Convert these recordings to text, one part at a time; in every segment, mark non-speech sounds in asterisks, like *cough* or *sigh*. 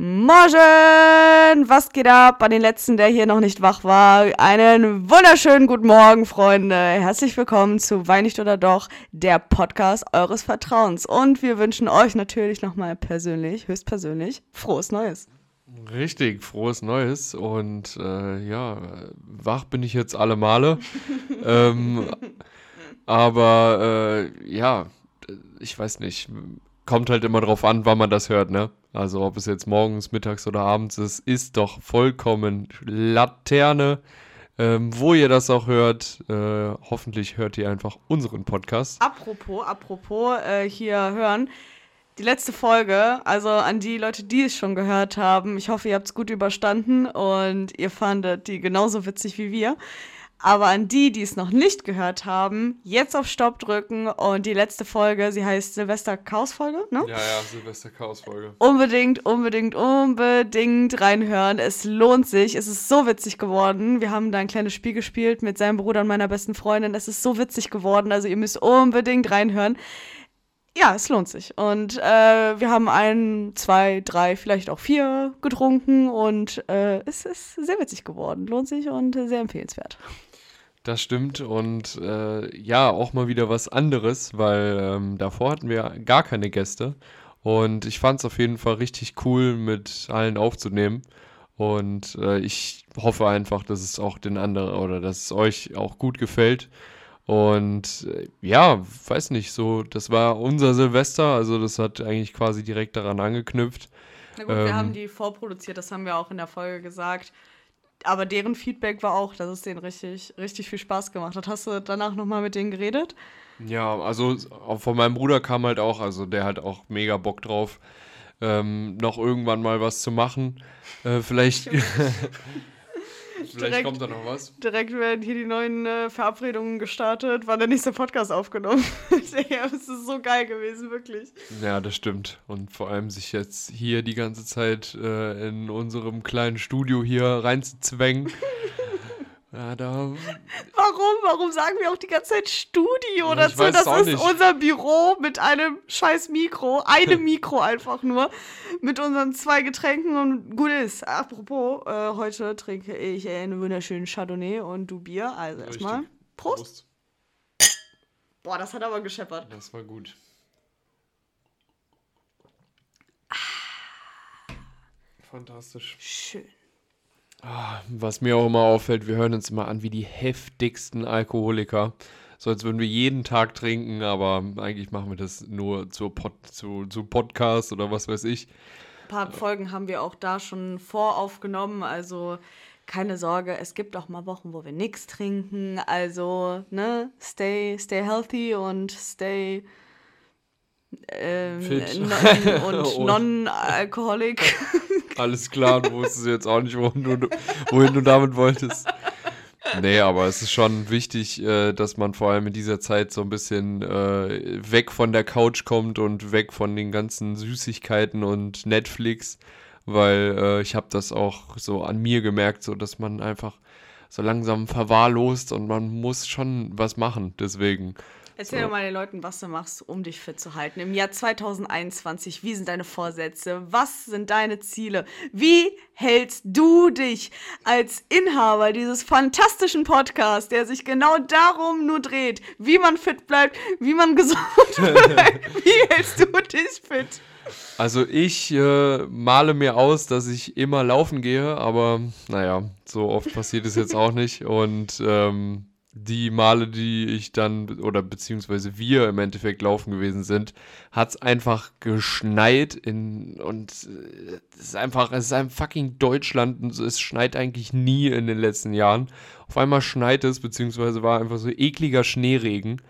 Morgen! Was geht ab an den letzten, der hier noch nicht wach war? Einen wunderschönen guten Morgen, Freunde. Herzlich willkommen zu Wein nicht oder doch, der Podcast eures Vertrauens. Und wir wünschen euch natürlich nochmal persönlich, höchstpersönlich, frohes Neues. Richtig, frohes Neues. Und äh, ja, wach bin ich jetzt alle Male. *laughs* ähm, aber äh, ja, ich weiß nicht. Kommt halt immer drauf an, wann man das hört, ne? Also ob es jetzt morgens, mittags oder abends ist, ist doch vollkommen Laterne. Ähm, wo ihr das auch hört, äh, hoffentlich hört ihr einfach unseren Podcast. Apropos, apropos, äh, hier hören. Die letzte Folge, also an die Leute, die es schon gehört haben, ich hoffe, ihr habt es gut überstanden und ihr fandet die genauso witzig wie wir. Aber an die, die es noch nicht gehört haben, jetzt auf Stopp drücken und die letzte Folge, sie heißt Silvester Chaos Folge, ne? Ja, ja, Silvester Chaos Folge. Unbedingt, unbedingt, unbedingt reinhören. Es lohnt sich. Es ist so witzig geworden. Wir haben da ein kleines Spiel gespielt mit seinem Bruder und meiner besten Freundin. Es ist so witzig geworden. Also ihr müsst unbedingt reinhören. Ja, es lohnt sich. Und äh, wir haben ein, zwei, drei, vielleicht auch vier getrunken und äh, es ist sehr witzig geworden. Lohnt sich und sehr empfehlenswert. Das stimmt und äh, ja, auch mal wieder was anderes, weil ähm, davor hatten wir gar keine Gäste und ich fand es auf jeden Fall richtig cool, mit allen aufzunehmen und äh, ich hoffe einfach, dass es auch den anderen oder dass es euch auch gut gefällt und äh, ja, weiß nicht, so, das war unser Silvester, also das hat eigentlich quasi direkt daran angeknüpft. Na gut, ähm, wir haben die vorproduziert, das haben wir auch in der Folge gesagt aber deren Feedback war auch, dass es denen richtig, richtig viel Spaß gemacht hat. Hast du danach nochmal mit denen geredet? Ja, also von meinem Bruder kam halt auch, also der hat auch mega Bock drauf, ähm, noch irgendwann mal was zu machen. Äh, vielleicht. *laughs* Vielleicht direkt, kommt da noch was. Direkt werden hier die neuen äh, Verabredungen gestartet, war der nächste Podcast aufgenommen. *laughs* ja, es ist so geil gewesen, wirklich. Ja, das stimmt. Und vor allem sich jetzt hier die ganze Zeit äh, in unserem kleinen Studio hier reinzuzwängen. *laughs* Ja, da. Warum? Warum sagen wir auch die ganze Zeit Studio dazu? Das ist nicht. unser Büro mit einem scheiß Mikro, einem *laughs* Mikro einfach nur, mit unseren zwei Getränken und gut ist. Apropos, äh, heute trinke ich einen wunderschönen Chardonnay und du Bier. Also erstmal Prost. Prost. Boah, das hat aber gescheppert. Das war gut. Fantastisch. Schön. Ah, was mir auch immer auffällt, wir hören uns immer an wie die heftigsten Alkoholiker. So als würden wir jeden Tag trinken, aber eigentlich machen wir das nur zur Pod, zu, zu Podcast oder was weiß ich. Ein paar Folgen haben wir auch da schon voraufgenommen, also keine Sorge, es gibt auch mal Wochen, wo wir nichts trinken. Also, ne, stay, stay healthy und stay ähm, non, *laughs* und non-alkoholik. *laughs* Alles klar, du wusstest jetzt auch nicht, wohin du, wohin du damit wolltest. Nee, aber es ist schon wichtig, äh, dass man vor allem in dieser Zeit so ein bisschen äh, weg von der Couch kommt und weg von den ganzen Süßigkeiten und Netflix, weil äh, ich habe das auch so an mir gemerkt, so dass man einfach so langsam verwahrlost und man muss schon was machen. Deswegen Erzähl so. doch mal den Leuten, was du machst, um dich fit zu halten. Im Jahr 2021, wie sind deine Vorsätze? Was sind deine Ziele? Wie hältst du dich als Inhaber dieses fantastischen Podcasts, der sich genau darum nur dreht, wie man fit bleibt, wie man *laughs* gesund bleibt? wie hältst du dich fit? Also ich äh, male mir aus, dass ich immer laufen gehe, aber naja, so oft passiert es jetzt auch nicht. Und ähm, die Male, die ich dann, oder beziehungsweise wir im Endeffekt laufen gewesen sind, hat es einfach geschneit in, und äh, es ist einfach, es ist ein fucking Deutschland und es schneit eigentlich nie in den letzten Jahren. Auf einmal schneit es, beziehungsweise war einfach so ekliger Schneeregen.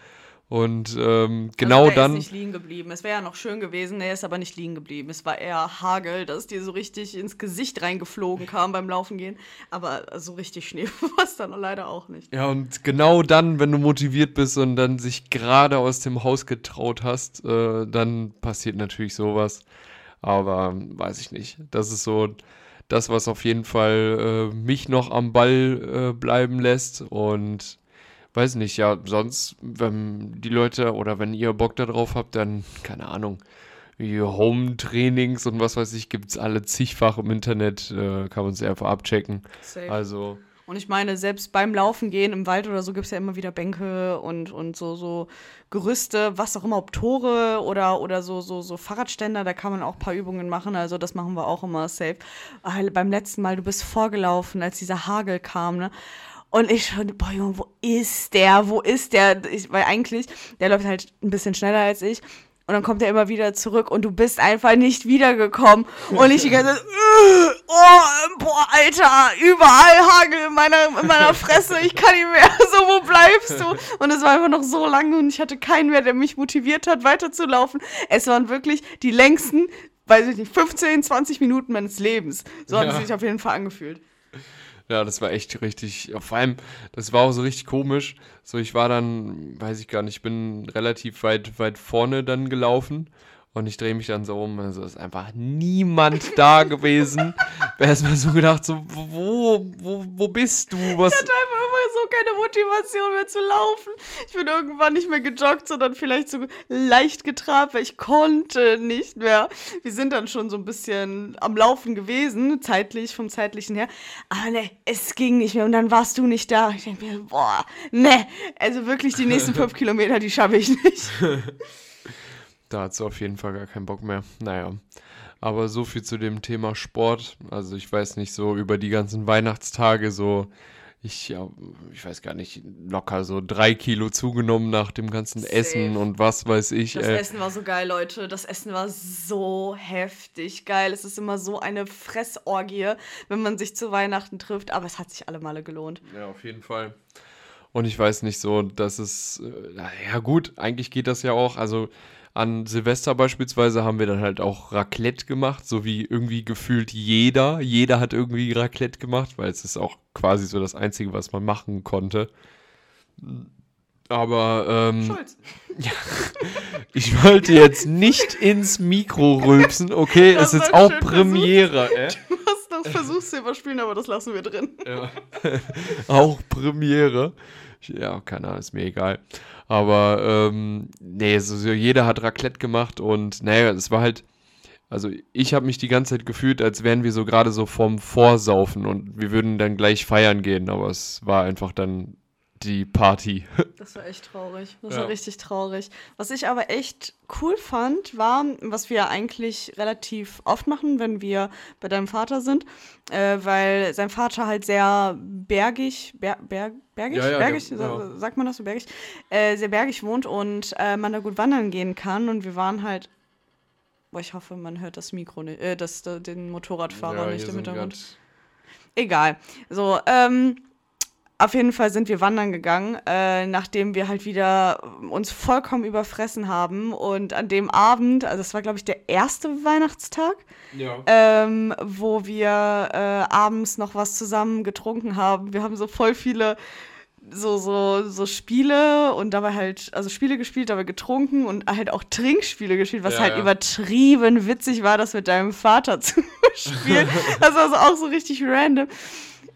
Und ähm, genau also dann. ist nicht liegen geblieben. Es wäre ja noch schön gewesen, er ist aber nicht liegen geblieben. Es war eher Hagel, dass dir so richtig ins Gesicht reingeflogen kam beim Laufen gehen. Aber so richtig Schnee *laughs* war es dann leider auch nicht. Ja, und genau dann, wenn du motiviert bist und dann sich gerade aus dem Haus getraut hast, äh, dann passiert natürlich sowas. Aber weiß ich nicht. Das ist so das, was auf jeden Fall äh, mich noch am Ball äh, bleiben lässt. Und weiß nicht, ja, sonst, wenn die Leute oder wenn ihr Bock darauf habt, dann, keine Ahnung, wie Home-Trainings und was weiß ich, gibt es alle zigfach im Internet, äh, kann man sich einfach abchecken. Safe. Also, Und ich meine, selbst beim Laufen gehen im Wald oder so gibt es ja immer wieder Bänke und, und so, so Gerüste, was auch immer, ob Tore oder, oder so, so, so Fahrradständer, da kann man auch ein paar Übungen machen. Also das machen wir auch immer safe. Weil beim letzten Mal, du bist vorgelaufen, als dieser Hagel kam, ne? Und ich schon, boah, Junge, wo ist der? Wo ist der? Ich, weil eigentlich, der läuft halt ein bisschen schneller als ich. Und dann kommt er immer wieder zurück und du bist einfach nicht wiedergekommen. Und ich die ganze Zeit, "Ugh, *laughs* oh, boah, Alter, überall Hagel in meiner, in meiner Fresse, ich kann nicht mehr. *laughs* So, wo bleibst du? Und es war einfach noch so lange und ich hatte keinen mehr, der mich motiviert hat, weiterzulaufen. Es waren wirklich die längsten, weiß ich nicht, 15, 20 Minuten meines Lebens. So hat es Ja. sich auf jeden Fall angefühlt. Ja, das war echt richtig. Vor allem, das war auch so richtig komisch. So, ich war dann, weiß ich gar nicht, ich bin relativ weit, weit vorne dann gelaufen und ich drehe mich dann so um. Also ist einfach niemand *laughs* da gewesen. Erstmal so gedacht, so, wo, wo, wo bist du? Was? hatte einfach immer so keine Motivation mehr zu laufen. Ich bin irgendwann nicht mehr gejoggt, sondern vielleicht so leicht getrabt, weil ich konnte nicht mehr. Wir sind dann schon so ein bisschen am Laufen gewesen, zeitlich, vom zeitlichen her. Aber ne, es ging nicht mehr. Und dann warst du nicht da. Ich denke mir, boah, ne, also wirklich die nächsten *laughs* fünf Kilometer, die schaffe ich nicht. *laughs* Da hat sie auf jeden Fall gar keinen Bock mehr. Naja. Aber so viel zu dem Thema Sport. Also ich weiß nicht, so über die ganzen Weihnachtstage so, ich, ja, ich weiß gar nicht, locker so drei Kilo zugenommen nach dem ganzen Safe. Essen und was weiß ich. Das ey. Essen war so geil, Leute. Das Essen war so heftig geil. Es ist immer so eine Fressorgie, wenn man sich zu Weihnachten trifft. Aber es hat sich alle Male gelohnt. Ja, auf jeden Fall. Und ich weiß nicht so, dass es, äh, ja gut, eigentlich geht das ja auch. Also an Silvester beispielsweise haben wir dann halt auch Raclette gemacht, so wie irgendwie gefühlt jeder. Jeder hat irgendwie Raclette gemacht, weil es ist auch quasi so das Einzige, was man machen konnte. Aber ähm, Schulz. *laughs* ich wollte jetzt nicht ins Mikro rülpsen, okay? *laughs* Das es ist auch Premiere, äh? Du hast noch *laughs* versucht zu überspielen, aber das lassen wir drin. Ja. *laughs* auch Premiere. Ja, keine Ahnung, ist mir egal. Aber ähm, nee, so, so jeder hat Raclette gemacht und naja, es war halt, also ich habe mich die ganze Zeit gefühlt, als wären wir so gerade so vorm Vorsaufen und wir würden dann gleich feiern gehen, aber es war einfach dann die Party. *laughs* Das war echt traurig. Das Ja. war richtig traurig. Was ich aber echt cool fand, war, was wir eigentlich relativ oft machen, wenn wir bei deinem Vater sind, äh, weil sein Vater halt sehr bergig, ber, ber, bergig, Ja, ja, bergig, ja. sa- sagt man das so bergig, äh, sehr bergig wohnt und äh, man da gut wandern gehen kann und wir waren halt Boah, ich hoffe, man hört das Mikro nicht, äh, das, den Motorradfahrer Ja, nicht im Hintergrund. Egal. So, ähm, auf jeden Fall sind wir wandern gegangen, äh, nachdem wir halt wieder uns vollkommen überfressen haben. Und an dem Abend, also das war, glaube ich, der erste Weihnachtstag, Ja. ähm, wo wir äh, abends noch was zusammen getrunken haben. Wir haben so voll viele so, so, so Spiele und dabei halt, also Spiele gespielt, dabei getrunken und halt auch Trinkspiele gespielt, was Ja, halt ja. übertrieben witzig war, das mit deinem Vater *laughs* zu spielen. *laughs* Das war so auch so richtig random.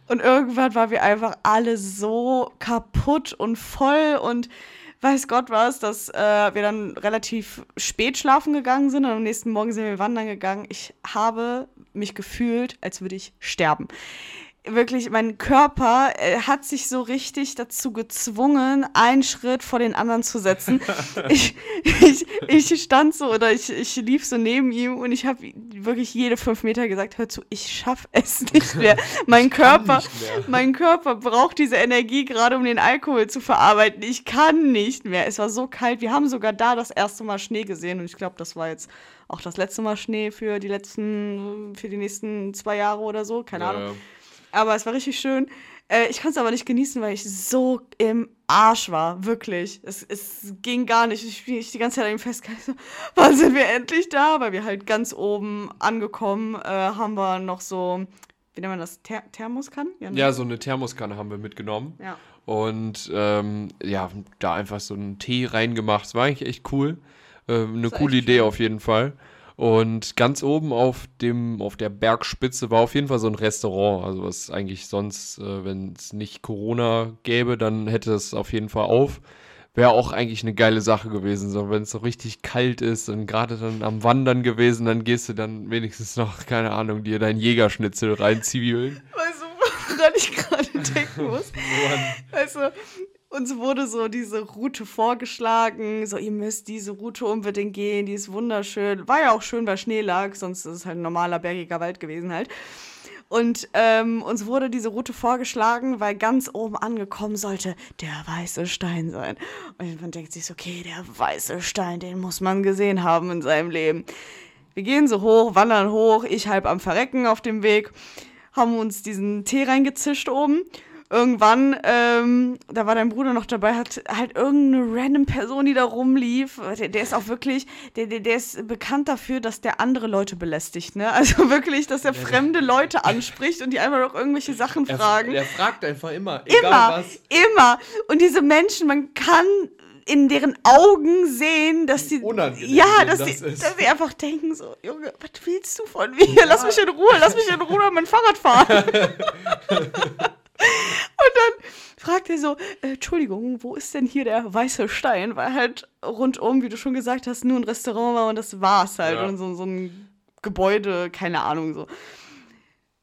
Und irgendwann waren wir einfach alle so kaputt und voll und weiß Gott was, dass äh, wir dann relativ spät schlafen gegangen sind und am nächsten Morgen sind wir wandern gegangen. Ich habe mich gefühlt, als würde ich sterben. Wirklich, mein Körper äh, hat sich so richtig dazu gezwungen, einen Schritt vor den anderen zu setzen. *laughs* ich, ich, ich stand so oder ich, ich lief so neben ihm und ich habe wirklich jede fünf Meter gesagt, hör zu, ich schaff es *laughs* nicht mehr. Mein Körper, mehr. mein Körper braucht diese Energie gerade, um den Alkohol zu verarbeiten. Ich kann nicht mehr. Es war so kalt. Wir haben sogar da das erste Mal Schnee gesehen und ich glaube, das war jetzt auch das letzte Mal Schnee für die letzten, für die nächsten zwei Jahre oder so. Keine Ahnung. Ja, ja. Aber es war richtig schön. Äh, ich konnte es aber nicht genießen, weil ich so im Arsch war. Wirklich. Es, es ging gar nicht. Ich bin die ganze Zeit an ihm festgehalten. Wann sind wir endlich da? Weil wir halt ganz oben angekommen äh, haben wir noch so, wie nennt man das? Ther Thermoskannen? ne? Ja, so eine Thermoskanne haben wir mitgenommen. ja. Und ähm, ja, da einfach so einen Tee reingemacht. Es war eigentlich echt cool. Ähm, eine coole Idee schön. auf jeden Fall. Und ganz oben auf dem, auf der Bergspitze war auf jeden Fall so ein Restaurant. Also was eigentlich sonst, äh, wenn es nicht Corona gäbe, dann hätte es auf jeden Fall auf. wäre auch eigentlich eine geile Sache gewesen. So, wenn es so richtig kalt ist und gerade dann am Wandern gewesen, dann gehst du dann wenigstens noch, keine Ahnung, dir dein Jägerschnitzel reinzwiebeln. Weißt du, woran ich gerade denken muss? *laughs* Also, uns wurde so diese Route vorgeschlagen, so ihr müsst diese Route unbedingt gehen, die ist wunderschön. War ja auch schön, weil Schnee lag, sonst ist es halt ein normaler bergiger Wald gewesen halt. Und ähm, uns wurde diese Route vorgeschlagen, weil ganz oben angekommen sollte der weiße Stein sein. Und man denkt sich so, okay, der weiße Stein, den muss man gesehen haben in seinem Leben. Wir gehen so hoch, wandern hoch, ich halb am Verrecken auf dem Weg, haben uns diesen Tee reingezischt oben irgendwann, ähm, da war dein Bruder noch dabei, hat halt irgendeine random Person, die da rumlief. Der, der ist auch wirklich, der, der, der ist bekannt dafür, dass der andere Leute belästigt, ne? Also *laughs* wirklich, dass er fremde Leute anspricht und die einfach noch irgendwelche Sachen fragen. Er, fragt einfach immer, egal immer, was. Immer. Und diese Menschen, man kann in deren Augen sehen, dass sie ja, dass, das dass sie einfach denken so, Junge, was willst du von mir? Ja. Lass mich in Ruhe, lass mich in Ruhe mein Fahrrad fahren. *laughs* Fragt er so, äh, Entschuldigung, wo ist denn hier der weiße Stein? Weil halt rundum, wie du schon gesagt hast, nur ein Restaurant war und das war's halt. Ja. Und so, so ein Gebäude, keine Ahnung, so.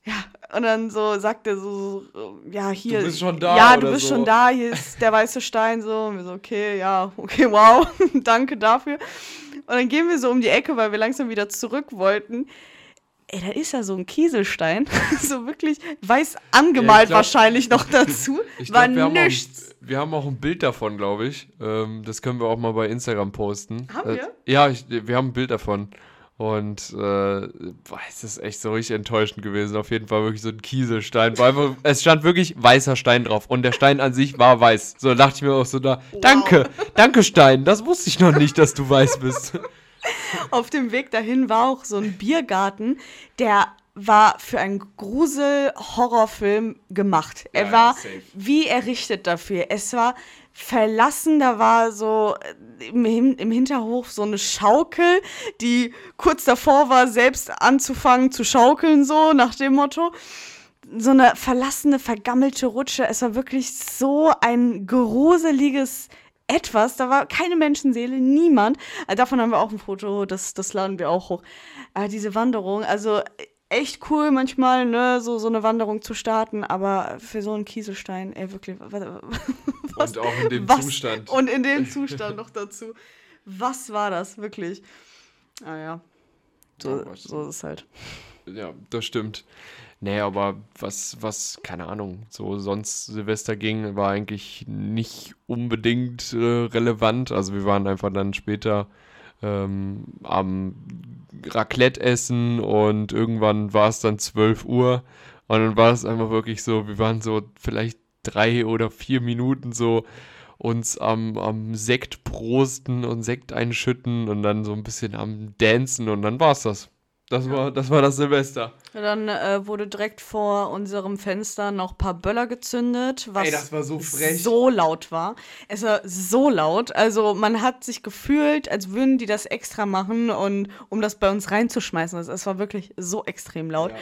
Ja, und dann so sagt er so, so, ja, hier. Du bist schon da. Ja, du bist so. schon da, hier ist der weiße Stein, so. Und wir so, okay, ja, okay, wow, *laughs* danke dafür. Und dann gehen wir so um die Ecke, weil wir langsam wieder zurück wollten ey, da ist ja so ein Kieselstein, *laughs* so wirklich weiß angemalt ja, glaub, wahrscheinlich noch *laughs* dazu. Ich war glaub, wir nichts. Haben wir haben auch ein Bild davon, glaube ich. Ähm, das können wir auch mal bei Instagram posten. Haben wir? Äh, ja, ich, wir haben ein Bild davon. Und äh, boah, es ist echt so richtig enttäuschend gewesen. Auf jeden Fall wirklich so ein Kieselstein. Einfach, *laughs* es stand wirklich weißer Stein drauf. Und der Stein an sich war weiß. So dachte ich mir auch so da, wow. danke, danke Stein. Das wusste ich noch nicht, dass du weiß bist. Auf dem Weg dahin war auch so ein Biergarten, der war für einen Grusel-Horrorfilm gemacht. Er ja, war safe. wie errichtet dafür. Es war verlassen, da war so äh, im, im Hinterhof so eine Schaukel, die kurz davor war, selbst anzufangen zu schaukeln, so nach dem Motto so eine verlassene, vergammelte Rutsche. Es war wirklich so ein gruseliges etwas, da war keine Menschenseele, niemand. Äh, davon haben wir auch ein Foto, das, das laden wir auch hoch. Äh, diese Wanderung, also echt cool manchmal, ne, so, so eine Wanderung zu starten, aber für so einen Kieselstein, ey, wirklich. *laughs* Was, und auch in dem was, Zustand. Und in dem *laughs* Zustand noch dazu. Was war das, wirklich? Ah ja. So, so ist es halt. Ja, das stimmt. Nee, aber was, was, keine Ahnung, so sonst Silvester ging, war eigentlich nicht unbedingt äh, relevant. Also wir waren einfach dann später ähm, am Raclette essen und irgendwann war es dann 12 Uhr und dann war es einfach wirklich so, wir waren so vielleicht drei oder vier Minuten so uns am, am Sekt prosten und Sekt einschütten und dann so ein bisschen am Dancen und dann war es das. Das war, das war das Silvester. Dann äh, wurde direkt vor unserem Fenster noch ein paar Böller gezündet, was Ey, das war so frech. so laut war. Es war so laut. Also man hat sich gefühlt, als würden die das extra machen und um das bei uns reinzuschmeißen. Also es war wirklich so extrem laut. Ja.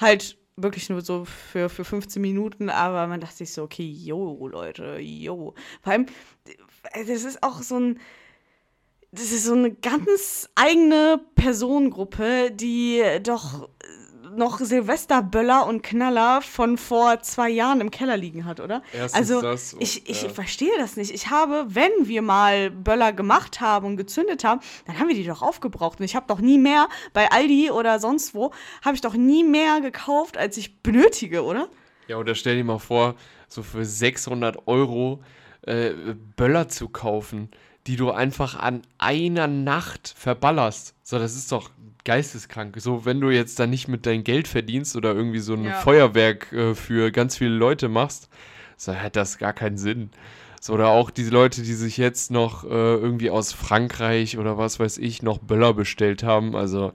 Halt wirklich nur so für, für 15 Minuten, aber man dachte sich so, okay, yo, Leute, yo. Vor allem, das ist auch so ein das ist so eine ganz eigene Personengruppe, die doch noch Silvesterböller und Knaller von vor zwei Jahren im Keller liegen hat, oder? Erstens also ich, ich ja. verstehe das nicht. Ich habe, wenn wir mal Böller gemacht haben und gezündet haben, dann haben wir die doch aufgebraucht. Und ich habe doch nie mehr bei Aldi oder sonst wo, habe ich doch nie mehr gekauft, als ich benötige, oder? Ja, oder stell dir mal vor, so für 600 Euro äh, Böller zu kaufen die du einfach an einer Nacht verballerst. So, das ist doch geisteskrank. So, wenn du jetzt da nicht mit dein Geld verdienst oder irgendwie so ein ja. Feuerwerk äh, für ganz viele Leute machst, so hat das gar keinen Sinn. So, oder auch diese Leute, die sich jetzt noch äh, irgendwie aus Frankreich oder was weiß ich noch Böller bestellt haben. Also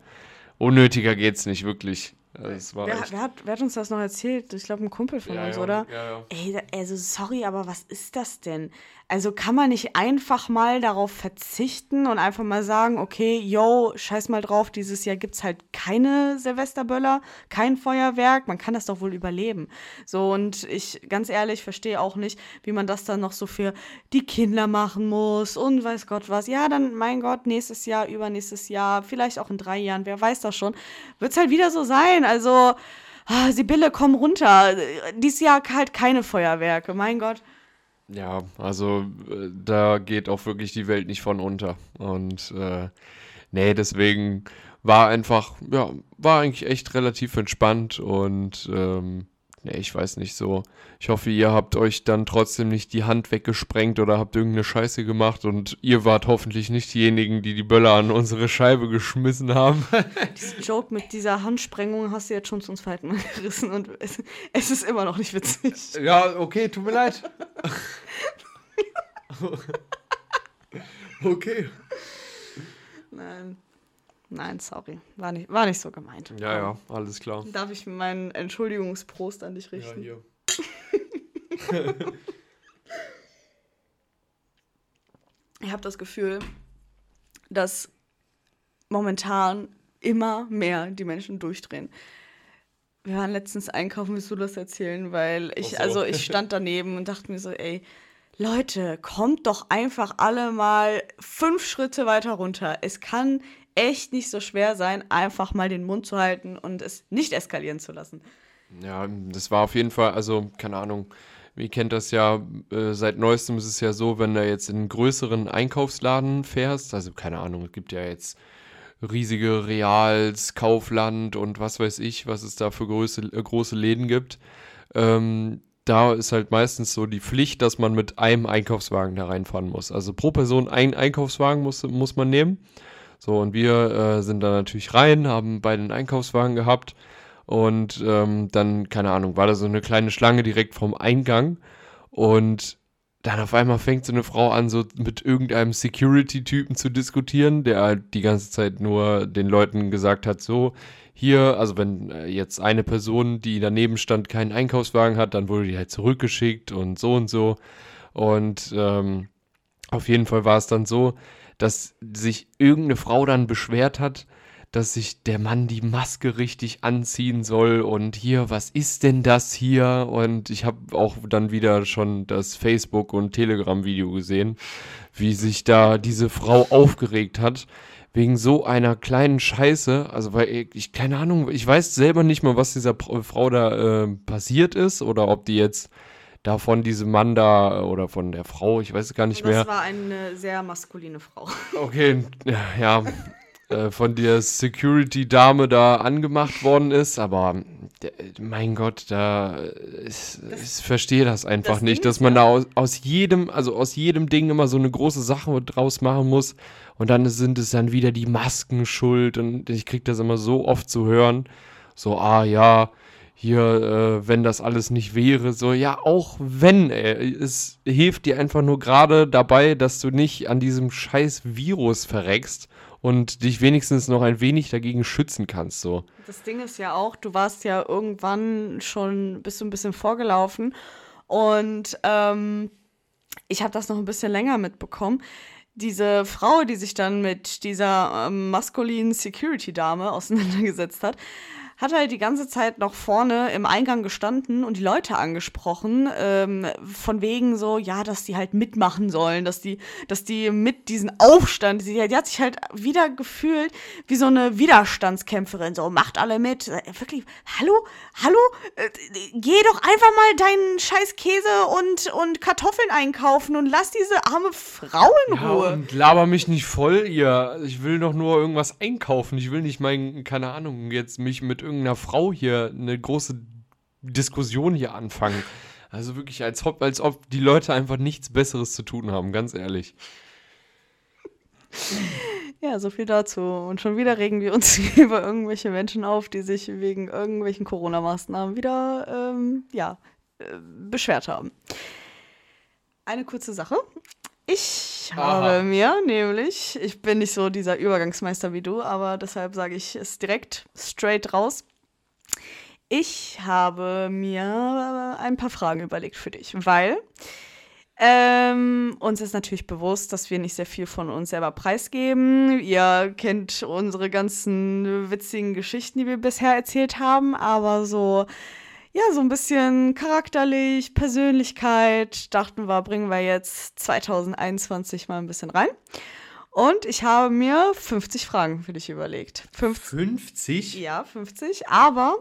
unnötiger geht's nicht, wirklich. War Wer, wer, hat, wer hat uns das noch erzählt? Ich glaube, ein Kumpel von Ja, uns, ja, oder? ja, ja. Ey, also sorry, aber was ist das denn? Also kann man nicht einfach mal darauf verzichten und einfach mal sagen, okay, yo, scheiß mal drauf, dieses Jahr gibt's halt keine Silvesterböller, kein Feuerwerk, man kann das doch wohl überleben. So, und ich, ganz ehrlich, verstehe auch nicht, wie man das dann noch so für die Kinder machen muss und weiß Gott was. Ja, dann, mein Gott, nächstes Jahr, übernächstes Jahr, vielleicht auch in drei Jahren, wer weiß das schon, wird's halt wieder so sein. Also, ah, Sibylle, komm runter. Dieses Jahr halt keine Feuerwerke, mein Gott. Ja, also äh, da geht auch wirklich die Welt nicht von unter. Und äh, nee, deswegen war einfach, ja, war eigentlich echt relativ entspannt und ähm, nee, ich weiß nicht so. Ich hoffe, ihr habt euch dann trotzdem nicht die Hand weggesprengt oder habt irgendeine Scheiße gemacht und ihr wart hoffentlich nicht diejenigen, die die Böller an unsere Scheibe geschmissen haben. *laughs* Diesen Joke mit dieser Handsprengung hast du jetzt schon zum zweiten Mal gerissen und es, es ist immer noch nicht witzig. ja, okay, tut mir leid. *laughs* *laughs* okay. Nein. Nein, sorry. War nicht, war nicht so gemeint. Ja, ja, alles klar. Darf ich meinen Entschuldigungsprost an dich Ja, richten? hier. *laughs* ich habe das Gefühl, dass momentan immer mehr die Menschen durchdrehen. Wir waren letztens einkaufen, willst du das erzählen? Weil ich, so. also ich stand daneben und dachte mir so, ey, Leute, kommt doch einfach alle mal fünf Schritte weiter runter. Es kann echt nicht so schwer sein, einfach mal den Mund zu halten und es nicht eskalieren zu lassen. Ja, das war auf jeden Fall, also keine Ahnung, ihr kennt das ja, äh, seit neuestem ist es ja so, wenn du jetzt in einen größeren Einkaufsladen fährst, also keine Ahnung, es gibt ja jetzt riesige Reals, Kaufland und was weiß ich, was es da für große, äh, große Läden gibt. Ähm, da ist halt meistens so die Pflicht, dass man mit einem Einkaufswagen da reinfahren muss. Also pro Person einen Einkaufswagen muss, muss man nehmen. So, und wir äh, sind da natürlich rein, haben beide einen Einkaufswagen gehabt. Und ähm, dann, keine Ahnung, war da so eine kleine Schlange direkt vom Eingang. Und dann auf einmal fängt so eine Frau an, so mit irgendeinem Security-Typen zu diskutieren, der halt die ganze Zeit nur den Leuten gesagt hat, so, hier, also wenn äh, jetzt eine Person, die daneben stand, keinen Einkaufswagen hat, dann wurde die halt zurückgeschickt und so und so. Und ähm, auf jeden Fall war es dann so, dass sich irgendeine Frau dann beschwert hat, dass sich der Mann die Maske richtig anziehen soll und hier, was ist denn das hier? Und ich habe auch dann wieder schon das Facebook- und Telegram-Video gesehen, wie sich da diese Frau aufgeregt hat. Wegen so einer kleinen Scheiße, also weil ich, keine Ahnung, ich weiß selber nicht mal, was dieser Frau da äh, passiert ist oder ob die jetzt da von diesem Mann da oder von der Frau, ich weiß es gar nicht das mehr. war eine sehr maskuline Frau. Okay, ja, äh, von der Security-Dame da angemacht worden ist, aber der, mein Gott, da äh, ich, ich verstehe das einfach das nicht, dass man ja- da aus, aus jedem, also aus jedem Ding immer so eine große Sache draus machen muss und dann sind es dann wieder die Masken schuld und ich krieg das immer so oft zu hören, so ah ja, hier, äh, wenn das alles nicht wäre, so, ja, auch wenn, ey, es hilft dir einfach nur gerade dabei, dass du nicht an diesem scheiß Virus verreckst und dich wenigstens noch ein wenig dagegen schützen kannst, so. Das Ding ist ja auch, du warst ja irgendwann schon, bist du ein bisschen vorgelaufen und ähm, ich habe das noch ein bisschen länger mitbekommen. Diese Frau, die sich dann mit dieser ähm, maskulinen Security-Dame auseinandergesetzt hat, hat halt die ganze Zeit noch vorne im Eingang gestanden und die Leute angesprochen, ähm, von wegen so, ja, dass die halt mitmachen sollen, dass die, dass die mit diesen Aufstand, die, die hat sich halt wieder gefühlt wie so eine Widerstandskämpferin, so, macht alle mit. Wirklich, hallo, hallo, äh, geh doch einfach mal deinen scheiß Käse und, und Kartoffeln einkaufen und lass diese arme Frau in Ja, Ruhe. und laber mich nicht voll, ihr. Ich will doch nur irgendwas einkaufen. Ich will nicht mein, keine Ahnung, jetzt mich mit irgendeiner Frau hier eine große Diskussion hier anfangen. Also wirklich, als ob, als ob die Leute einfach nichts Besseres zu tun haben, ganz ehrlich. Ja, so viel dazu. Und schon wieder regen wir uns *laughs* über irgendwelche Menschen auf, die sich wegen irgendwelchen Corona-Maßnahmen wieder, ähm, ja, äh, beschwert haben. Eine kurze Sache. Ich Aha. habe mir nämlich, ich bin nicht so dieser Übergangsmeister wie du, aber deshalb sage ich es direkt straight raus. Ich habe mir ein paar Fragen überlegt für dich, weil ähm, uns ist natürlich bewusst, dass wir nicht sehr viel von uns selber preisgeben. Ihr kennt unsere ganzen witzigen Geschichten, die wir bisher erzählt haben, aber so, ja, so ein bisschen charakterlich, Persönlichkeit, dachten wir, bringen wir jetzt 2021 mal ein bisschen rein. Und ich habe mir 50 Fragen für dich überlegt. 50? 50? Ja, 50. Aber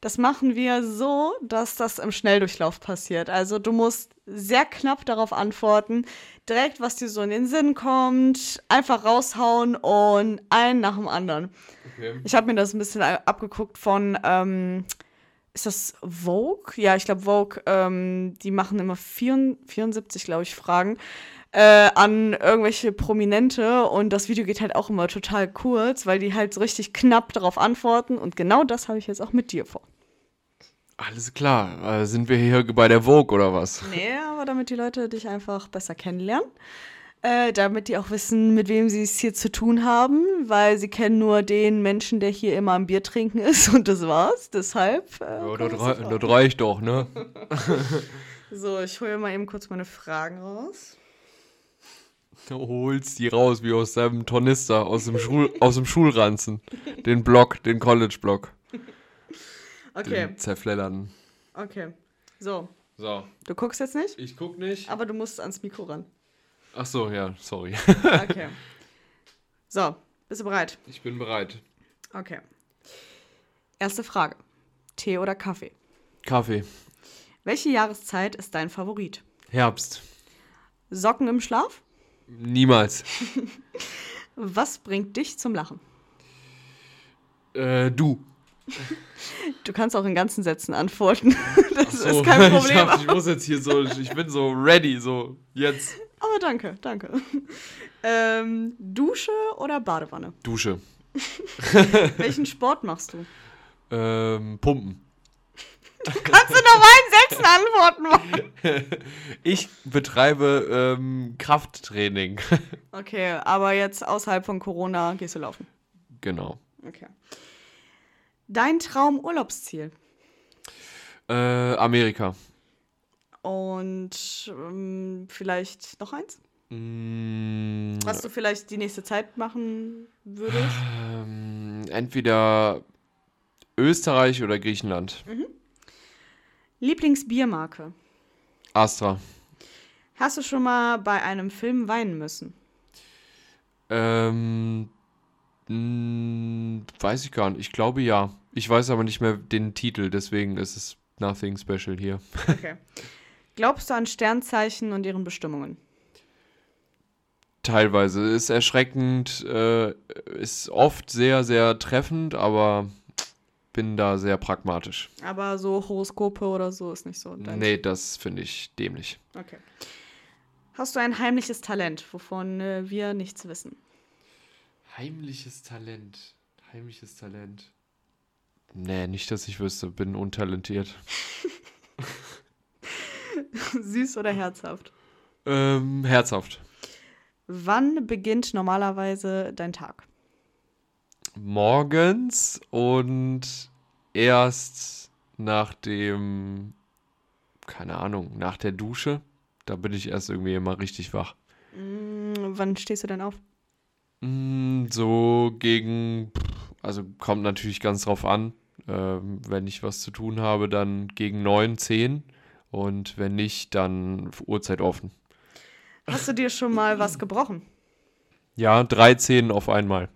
das machen wir so, dass das im Schnelldurchlauf passiert. Also du musst sehr knapp darauf antworten, direkt, was dir so in den Sinn kommt, einfach raushauen und einen nach dem anderen. Okay. Ich habe mir das ein bisschen abgeguckt von, ähm, ist das Vogue? Ja, ich glaube Vogue, ähm, die machen immer 74, glaube ich, Fragen äh, an irgendwelche Prominente und das Video geht halt auch immer total kurz, weil die halt so richtig knapp darauf antworten und genau das habe ich jetzt auch mit dir vor. Alles klar. Äh, sind wir hier bei der Vogue oder was? Nee, aber damit die Leute dich einfach besser kennenlernen. Äh, damit die auch wissen, mit wem sie es hier zu tun haben, weil sie kennen nur den Menschen, der hier immer am Bier trinken *laughs* ist und das war's. Deshalb. Äh, Ja, rei das reicht doch, ne? *laughs* so, ich hole mal eben kurz meine Fragen raus. Du holst die raus wie aus deinem Tornister, aus dem, Schul aus dem Schulranzen. Den Block, den College-Block. Okay, Den zerfleddernden. okay. So, So, du guckst jetzt nicht, ich guck nicht. aber du musst ans Mikro ran. Ach so, ja, sorry. Okay. so, bist du bereit? Ich bin bereit. Okay. Erste Frage. Tee oder Kaffee? Kaffee. Welche Jahreszeit ist dein Favorit? Herbst. Socken im Schlaf? Niemals. *laughs* Was bringt dich zum Lachen? Äh, du. Du kannst auch in ganzen Sätzen antworten. *laughs* Das So, ist kein *laughs* Problem. Ich, hab, ich muss jetzt hier so, ich bin so ready, so jetzt. Aber danke, danke. *laughs* Ähm, Dusche oder Badewanne? Dusche. *laughs* Welchen Sport machst du? Ähm, Pumpen. Kannst du noch einen Sätzen antworten machen? *laughs* Ich betreibe ähm, Krafttraining. Okay, aber jetzt außerhalb von Corona gehst du laufen. genau. Okay. Dein Traumurlaubsziel? Äh, Amerika. Und ähm, vielleicht noch eins? Mm, Was du vielleicht die nächste Zeit machen würdest? ähm, entweder Österreich oder Griechenland. Lieblingsbiermarke? Astra. Hast du schon mal bei einem Film weinen müssen? Ähm, mh, weiß ich gar nicht. Ich glaube ja. Ich weiß aber nicht mehr den Titel, deswegen ist es Nothing Special hier. Okay. *laughs* Glaubst du an Sternzeichen und ihren Bestimmungen? Teilweise ist erschreckend, äh, ist oft sehr, sehr treffend, aber bin da sehr pragmatisch. Aber so Horoskope oder so ist nicht so. dein- Nee, das finde ich dämlich. Okay. Hast du ein heimliches Talent, wovon äh, wir nichts wissen? Heimliches Talent. Heimliches Talent. Nee, nicht, dass ich wüsste. Bin untalentiert. *laughs* *laughs* Süß oder herzhaft? Ähm, herzhaft. Wann beginnt normalerweise dein Tag? Morgens und erst nach dem, keine Ahnung, nach der Dusche. Da bin ich erst irgendwie immer richtig wach. Mm, wann stehst du denn auf? Mm, So gegen, also kommt natürlich ganz drauf an. Ähm, wenn ich was zu tun habe, dann gegen 9, 10. Und wenn nicht, dann Uhrzeit offen. Hast du dir schon mal was gebrochen? Ja, 13 auf einmal.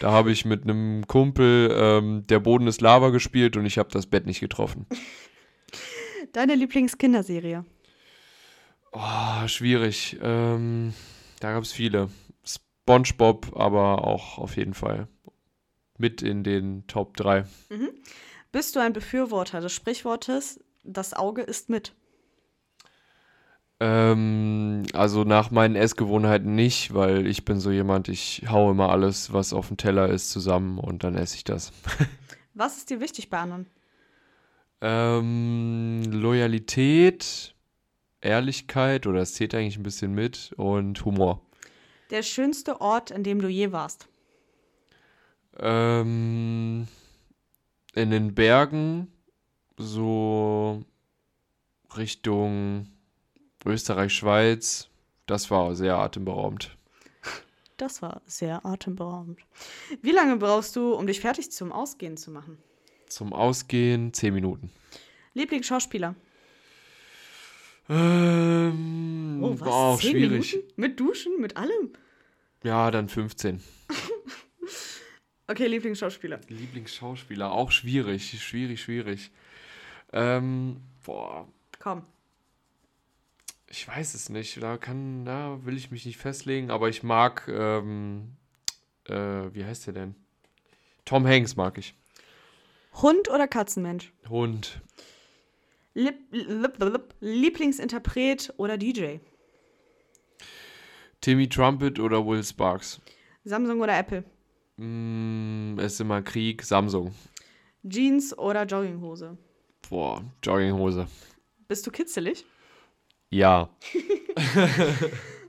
Da habe ich mit einem Kumpel ähm, Der Boden ist Lava gespielt und ich habe das Bett nicht getroffen. *laughs* Deine Lieblingskinderserie? Oh, schwierig. Ähm, da gab es viele. SpongeBob, aber auch auf jeden Fall mit in den Top 3. Bist du ein Befürworter des Sprichwortes, das Auge ist mit? Ähm, also nach meinen Essgewohnheiten nicht, weil ich bin so jemand, ich haue immer alles, was auf dem Teller ist, zusammen und dann esse ich das. *laughs* Was ist dir wichtig bei anderen? Ähm, Loyalität, Ehrlichkeit oder es zählt eigentlich ein bisschen mit und Humor. Der schönste Ort, in dem du je warst? Ähm, in den Bergen so Richtung Österreich, Schweiz. Das war sehr atemberaubend. Das war sehr atemberaubend. Wie lange brauchst du, um dich fertig zum Ausgehen zu machen? Zum Ausgehen 10 Minuten. Lieblingsschauspieler? Ähm, Oh, was? war auch Zehn schwierig. Minuten? Mit Duschen? Mit allem? Ja, dann 15. *laughs* Okay, Lieblingsschauspieler. Lieblingsschauspieler, auch schwierig, schwierig, schwierig. Ähm, boah, Komm. Ich weiß es nicht. Da kann, da will ich mich nicht festlegen, aber ich mag, ähm, äh, wie heißt der denn? Tom Hanks mag ich. Hund oder Katzenmensch? Hund. Lip, lip, lip, Lieblingsinterpret oder DJ? Timmy Trumpet oder Will Sparks? Samsung oder Apple? Mm, ist immer Krieg. Samsung. Jeans oder Jogginghose? Boah, Jogginghose. Bist du kitzelig? Ja. *laughs*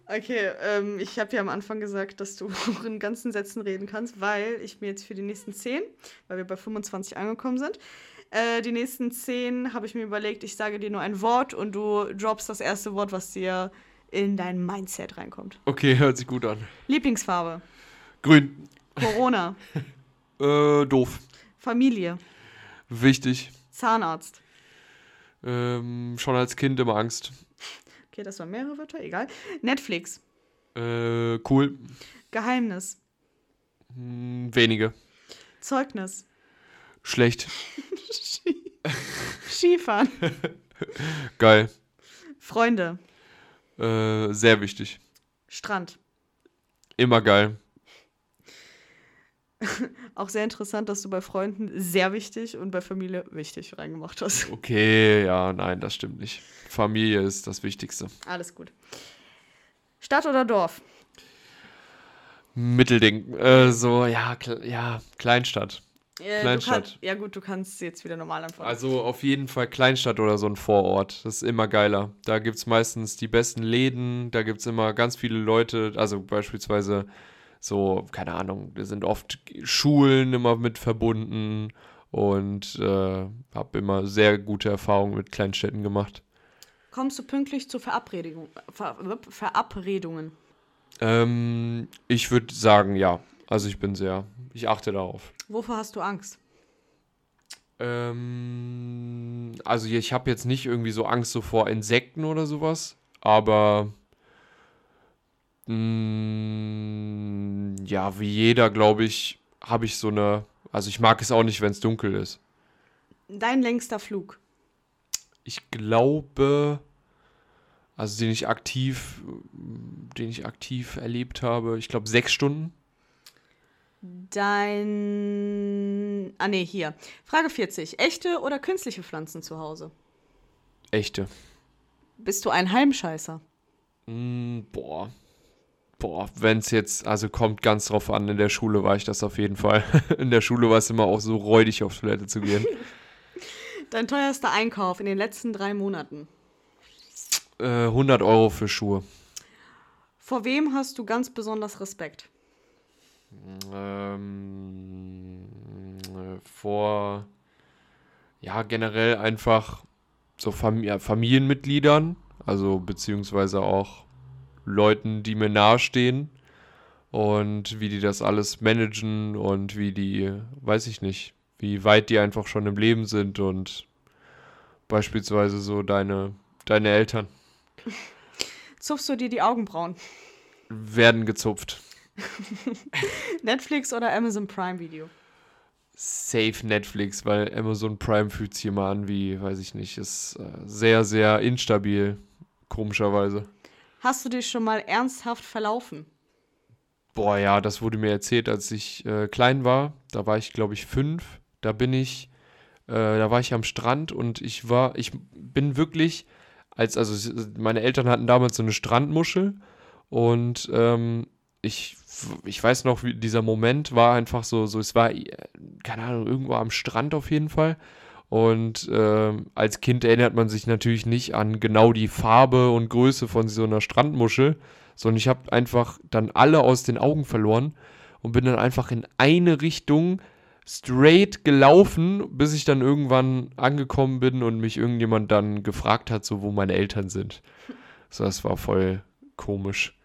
Okay, ähm, ich habe ja am Anfang gesagt, dass du *laughs* auch in ganzen Sätzen reden kannst, weil ich mir jetzt für die nächsten 10, weil wir bei 25 angekommen sind, äh, die nächsten 10 habe ich mir überlegt, ich sage dir nur ein Wort und du droppst das erste Wort, was dir in dein Mindset reinkommt. Okay, *laughs* hört sich gut an. Lieblingsfarbe, Grün. Corona, Äh, doof. Familie, Wichtig. Zahnarzt. Ähm, schon als Kind immer Angst. Okay, das waren mehrere Wörter, egal. Netflix, Äh, cool. Geheimnis, Hm, wenige. Zeugnis, Schlecht. *laughs* Skifahren, *laughs* Geil. Freunde, Äh, sehr wichtig. Strand. Immer geil. *laughs* Auch sehr interessant, dass du bei Freunden sehr wichtig und bei Familie wichtig reingemacht hast. Okay, ja, nein, das stimmt nicht. Familie ist das Wichtigste. Alles gut. Stadt oder Dorf? Mittelding. Äh, so, ja, kle ja, Kleinstadt. Äh, Kleinstadt. Kann, ja gut, du kannst jetzt wieder normal antworten. Also auf jeden Fall Kleinstadt oder so ein Vorort. Das ist immer geiler. Da gibt es meistens die besten Läden, da gibt es immer ganz viele Leute, also beispielsweise so, keine Ahnung, da sind oft Schulen immer mit verbunden und äh, habe immer sehr gute Erfahrungen mit Kleinstädten gemacht. Kommst du pünktlich zu Verabredung, Ver, Verabredungen? Ähm, ich würde sagen, ja. Also ich bin sehr, ich achte darauf. Wovor hast du Angst? Ähm, also ich habe jetzt nicht irgendwie so Angst so vor Insekten oder sowas, aber mh, ja, wie jeder, glaube ich, habe ich so eine, also ich mag es auch nicht, wenn es dunkel ist. Dein längster Flug. Ich glaube, also den ich aktiv, den ich aktiv erlebt habe, ich glaube sechs Stunden. Dein. Ah, nee, hier. Frage 40. Echte oder künstliche Pflanzen zu Hause? Echte. Bist du ein Heimscheißer? Mm, boah. Boah, wenn es jetzt, also kommt ganz drauf an, in der Schule war ich das auf jeden Fall. *laughs* In der Schule war es immer auch so räudig, auf Toilette zu gehen. *laughs* Dein teuerster Einkauf in den letzten drei Monaten? äh, 100 Euro für Schuhe. Vor wem hast du ganz besonders Respekt? Ähm, äh, vor, ja, generell einfach so Fam Familienmitgliedern, also beziehungsweise auch Leuten, die mir nahestehen und wie die das alles managen und wie die, weiß ich nicht, wie weit die einfach schon im Leben sind und beispielsweise so deine, deine Eltern *laughs* Zupfst du dir die Augenbrauen? werden gezupft. *laughs* Netflix oder Amazon Prime Video? Safe Netflix, weil Amazon Prime fühlt sich immer an wie, weiß ich nicht, ist äh, sehr, sehr instabil, komischerweise. Hast du dich schon mal ernsthaft verlaufen? Boah, ja, das wurde mir erzählt, als ich äh, klein war. Da war ich, glaube ich, fünf. Da bin ich, äh, da war ich am Strand und ich war, ich bin wirklich, als, also meine Eltern hatten damals so eine Strandmuschel und ähm, ich, ich weiß noch, dieser Moment war einfach so, so, es war, äh, keine Ahnung, irgendwo am Strand auf jeden Fall. Und ähm, als Kind erinnert man sich natürlich nicht an genau die Farbe und Größe von so einer Strandmuschel, sondern ich habe einfach dann alle aus den Augen verloren und bin dann einfach in eine Richtung straight gelaufen, bis ich dann irgendwann angekommen bin und mich irgendjemand dann gefragt hat, so wo meine Eltern sind. So, das war voll komisch.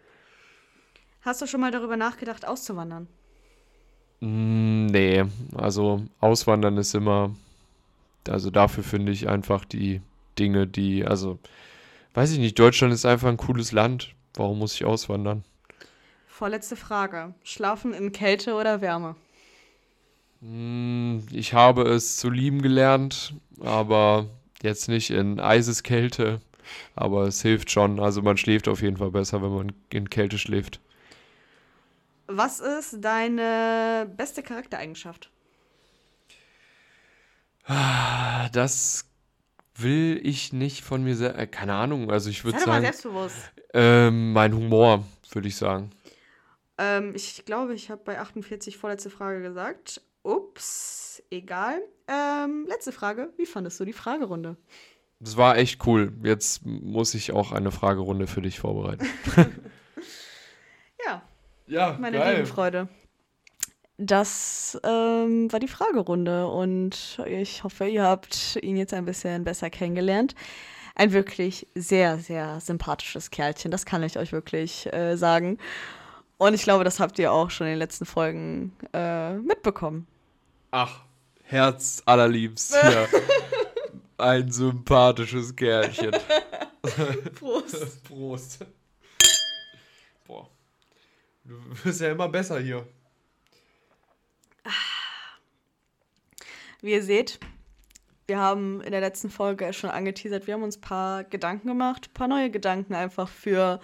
Hast du schon mal darüber nachgedacht, auszuwandern? Mm, nee, also auswandern ist immer, also dafür finde ich einfach die Dinge, die, also weiß ich nicht, Deutschland ist einfach ein cooles Land. Warum muss ich auswandern? Vorletzte Frage. Schlafen in Kälte oder Wärme? Mm, Ich habe es zu lieben gelernt, aber jetzt nicht in Eiseskälte. Aber es hilft schon. Also man schläft auf jeden Fall besser, wenn man in Kälte schläft. Was ist deine beste Charaktereigenschaft? Ah, Das will ich nicht von mir selber. Äh, keine Ahnung. Also ich würde doch mal sagen, selbstbewusst. ähm, mein Humor, würde ich sagen. Ähm, ich glaube, ich habe bei 48 vorletzte Frage gesagt. Ups, egal. Ähm, letzte Frage. Wie fandest du die Fragerunde? Das war echt cool. Jetzt muss ich auch eine Fragerunde für dich vorbereiten. *laughs* Ja, Ja, meine lieben Freude. Das ähm, war die Fragerunde und ich hoffe, ihr habt ihn jetzt ein bisschen besser kennengelernt. Ein wirklich sehr, sehr sympathisches Kerlchen, das kann ich euch wirklich äh, sagen. Und ich glaube, das habt ihr auch schon in den letzten Folgen äh, mitbekommen. Ach, Herz allerliebst hier. *laughs* Ein sympathisches Kerlchen. *laughs* Prost. *laughs* Prost. Boah. Du wirst ja immer besser hier. Wie ihr seht, wir haben in der letzten Folge schon angeteasert, wir haben uns ein paar Gedanken gemacht, ein paar neue Gedanken einfach für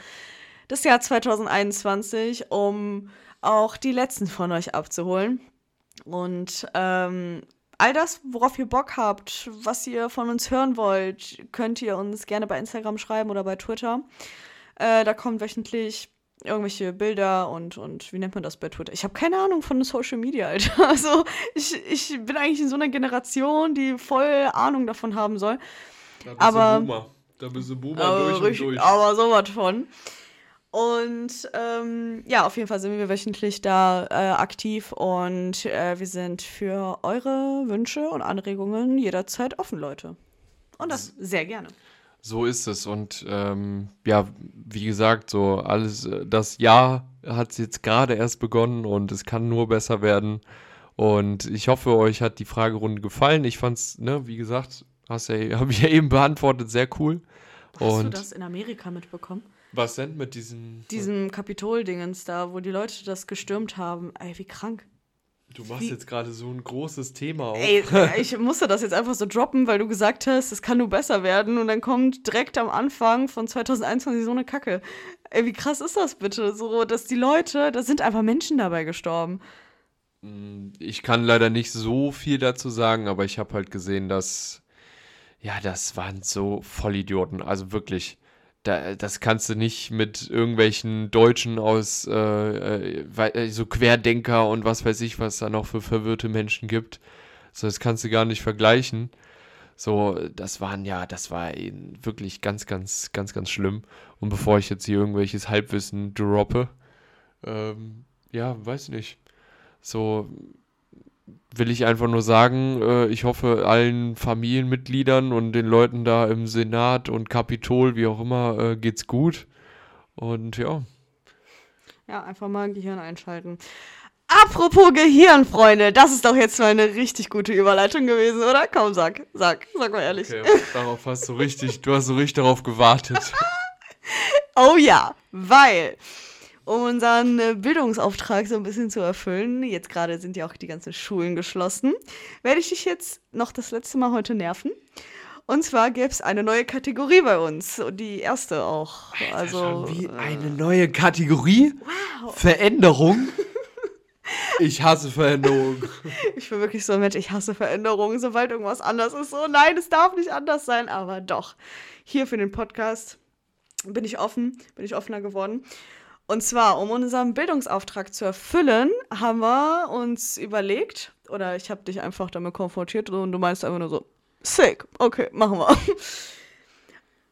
das Jahr 2021, um auch die letzten von euch abzuholen. Und ähm, all das, worauf ihr Bock habt, was ihr von uns hören wollt, könnt ihr uns gerne bei Instagram schreiben oder bei Twitter. Äh, da kommen wöchentlich irgendwelche Bilder und, und wie nennt man das bei Twitter? Ich habe keine Ahnung von Social Media, *laughs* Alter. Also ich, ich bin eigentlich in so einer Generation, die voll Ahnung davon haben soll. Da bist Aber- du Boomer. Da bist du Boomer Aber, durch und richtig- durch. aber sowas von. Und ähm, ja, auf jeden Fall sind wir wöchentlich da äh, aktiv und äh, wir sind für eure Wünsche und Anregungen jederzeit offen, Leute. Und das sehr gerne. So ist es. Und ähm, ja, wie gesagt, so alles, äh, das Jahr hat jetzt gerade erst begonnen und es kann nur besser werden. Und ich hoffe, euch hat die Fragerunde gefallen. Ich fand's, ne, wie gesagt, hast ja, *laughs* habe ich ja eben beantwortet, sehr cool. Hast du das in Amerika mitbekommen? was denn mit diesen. Diesem Kapitol-Dingens da, wo die Leute das gestürmt haben. Ey, wie krank. Du machst wie- jetzt gerade so ein großes Thema auf. Ey, *laughs* ich musste das jetzt einfach so droppen, weil du gesagt hast, es kann nur besser werden. Und dann kommt direkt am Anfang von 2021 so eine Kacke. Ey, wie krass ist das bitte? So, dass die Leute, da sind einfach Menschen dabei gestorben. Ich kann leider nicht so viel dazu sagen, aber ich habe halt gesehen, dass, ja, das waren so Vollidioten. Also wirklich, da, das kannst du nicht mit irgendwelchen Deutschen aus, äh, äh, äh, so Querdenker und was weiß ich, was da noch für verwirrte Menschen gibt. So, das kannst du gar nicht vergleichen. So, das waren ja, das war wirklich ganz, ganz, ganz, ganz schlimm. Und bevor ich jetzt hier irgendwelches Halbwissen droppe, ähm, ja, weiß nicht. So will ich einfach nur sagen, äh, ich hoffe allen Familienmitgliedern und den Leuten da im Senat und Kapitol, wie auch immer, äh, geht's gut. Und ja, Ja, einfach mal Gehirn einschalten. Apropos Gehirn, Freunde, das ist doch jetzt mal eine richtig gute Überleitung gewesen, oder? Komm, sag, sag, sag mal ehrlich. okay, darauf hast du richtig, du hast so richtig darauf gewartet. *laughs* Oh ja, weil, um unseren äh, Bildungsauftrag so ein bisschen zu erfüllen, jetzt gerade sind ja auch die ganzen Schulen geschlossen, werde ich dich jetzt noch das letzte Mal heute nerven. Und zwar gäbe es eine neue Kategorie bei uns. Und die erste auch. also, Schon wie äh, eine neue Kategorie? Veränderung? *laughs* Ich hasse Veränderung. ich bin wirklich so ein Mensch, ich hasse Veränderungen. Sobald irgendwas anders ist, so, nein, es darf nicht anders sein. Aber doch, hier für den Podcast bin ich offen, bin ich offener geworden. Und zwar, um unseren Bildungsauftrag zu erfüllen, haben wir uns überlegt, oder ich habe dich einfach damit konfrontiert und du meinst einfach nur so, sick, okay, machen wir.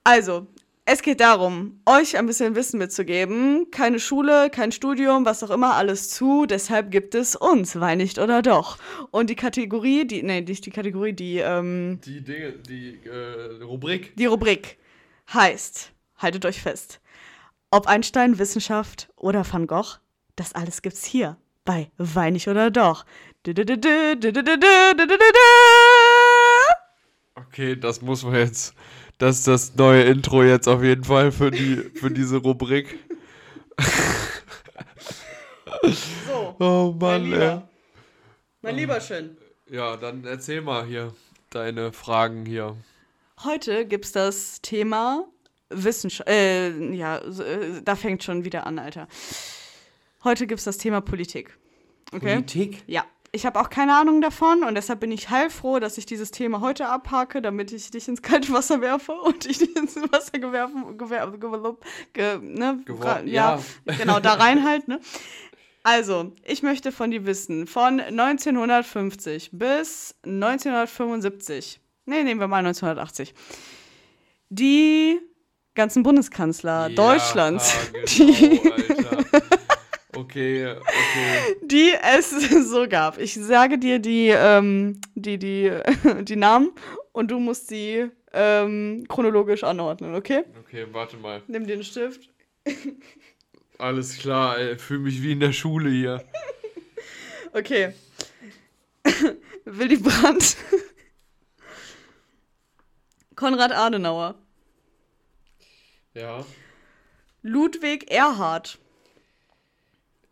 Also, Es geht darum, euch ein bisschen Wissen mitzugeben. Keine Schule, kein Studium, was auch immer, alles zu. Deshalb gibt es uns, weil nicht oder doch. Und die Kategorie, die, nee, nicht die Kategorie, die, ähm, Die Dinge, die äh, Rubrik. die Rubrik heißt, haltet euch fest, ob Einstein, Wissenschaft oder Van Gogh, das alles gibt's hier bei Weinig oder doch. Okay, das muss man jetzt. Das ist das neue Intro jetzt auf jeden Fall für, die, für diese Rubrik. So, Oh Mann, mein ey. Lieber. Mein Lieber schön. Ja, dann erzähl mal hier deine Fragen hier. Heute gibt's das Thema Wissenschaft. Äh, ja, äh, da fängt schon wieder an, Alter. Heute gibt's das Thema Politik. Okay? Politik? Ja. Ich habe auch keine Ahnung davon und deshalb bin ich heilfroh, dass ich dieses Thema heute abhake, damit ich dich ins kalte Wasser werfe und ich dich ins Wasser gewerfen, gewer, gewer, ge, ne, Geworfen, ja, ja. genau, da rein halt, ne? Also, ich möchte von dir wissen, von 1950 bis 1975, nee, nehmen wir mal 1980, die ganzen Bundeskanzler Deutschlands, Ja, *laughs* die, genau, Alter. Okay, okay. die es *laughs* so gab. Ich sage dir die, ähm, die, die, *laughs* die Namen und du musst sie ähm, chronologisch anordnen, okay? Okay, warte mal. Nimm dir einen Stift. Alles klar, ey. Fühl mich wie in der Schule hier. Okay. Willy Brandt. Konrad Adenauer. Ja. Ludwig Erhard.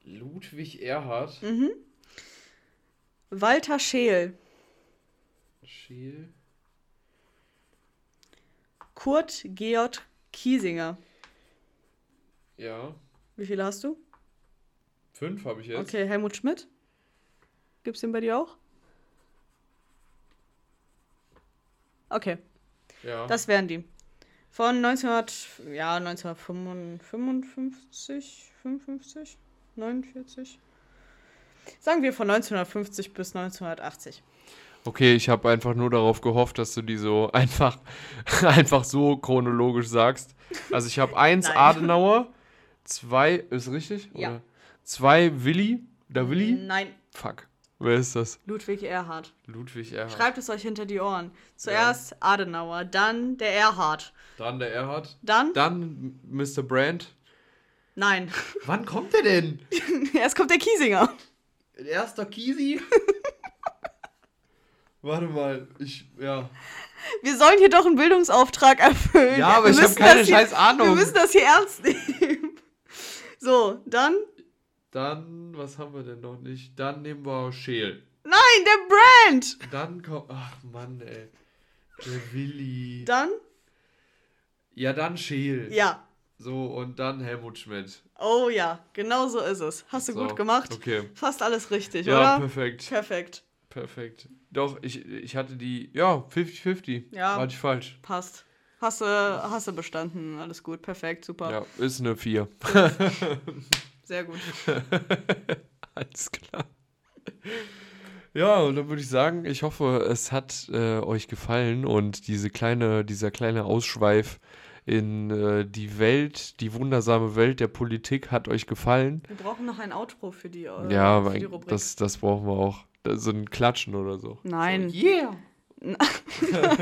Ludwig Erhard. Walter Scheel. Schiel. Kurt Georg Kiesinger. Ja. Wie viele hast du? Fünf habe ich jetzt. Okay, Helmut Schmidt. Gibt's den bei dir auch? Okay, Ja. das wären die. Von 1900, ja, 1955, 55, 49. Sagen wir von 1950 bis 1980. Okay, ich habe einfach nur darauf gehofft, dass du die so *laughs* einfach, einfach so chronologisch sagst. Also ich habe eins *laughs* Nein. Adenauer, zwei, ist richtig? Ja. Oder? Zwei Willi, der Willi? Nein, Fuck. Wer ist das? Ludwig Erhard. Ludwig Erhard. Schreibt es euch hinter die Ohren. Zuerst Adenauer, dann der Erhard. Dann der Erhard. Dann? Dann Mr. Brand. Nein. Wann kommt der denn? *laughs* Erst kommt der Kiesinger. Erster Kisi? *laughs* Warte mal, ich, ja. Wir sollen hier doch einen Bildungsauftrag erfüllen. Ja, aber Wir ich habe keine hier- scheiß Ahnung. Wir müssen das hier ernst nehmen. So, dann. Dann, was haben wir denn noch nicht? Dann nehmen wir Scheel. Nein, der Brand! Dann kommt, ach Mann, ey. Der Willi. Dann? Ja, dann Scheel. Ja. So, und dann Helmut Schmidt. Oh ja, genau so ist es. Hast du So, gut gemacht. Okay. Fast alles richtig, Ja, oder? perfekt. Perfekt. Perfekt. Doch, ich, ich hatte die, ja, 50-50. Ja. War ich falsch. Passt. Hast du, hast du bestanden. Alles gut. Perfekt. Super. Ja, ist eine 4. *laughs* Sehr gut. *laughs* Alles klar. Ja, und dann würde ich sagen, ich hoffe, es hat äh, euch gefallen und diese kleine, dieser kleine Ausschweif in äh, die Welt, die wundersame Welt der Politik hat euch gefallen. Wir brauchen noch ein Outro für die, äh, ja, für die Rubrik. das, das brauchen wir auch. Das- So ein Klatschen oder so. Nein. So, yeah! *laughs* *laughs*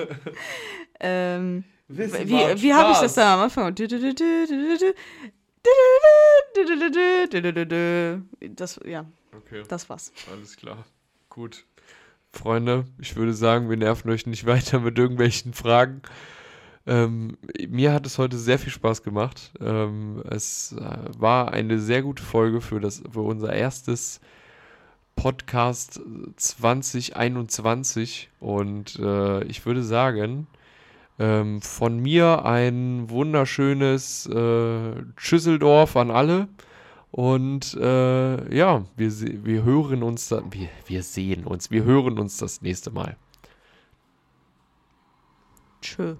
Ähm, wie wie habe ich das da am Anfang? Das, ja, Okay, das war's. alles klar. Gut. Freunde, ich würde sagen, wir nerven euch nicht weiter mit irgendwelchen Fragen. Ähm, mir hat es heute sehr viel Spaß gemacht. Ähm, es war eine sehr gute Folge für, das, für unser erstes Podcast 2021. Und äh, ich würde sagen, ähm, von mir ein wunderschönes äh, Schüsseldorf an alle. Und äh, ja, wir, wir hören uns dann, wir, wir sehen uns, wir hören uns das nächste Mal. Tschö.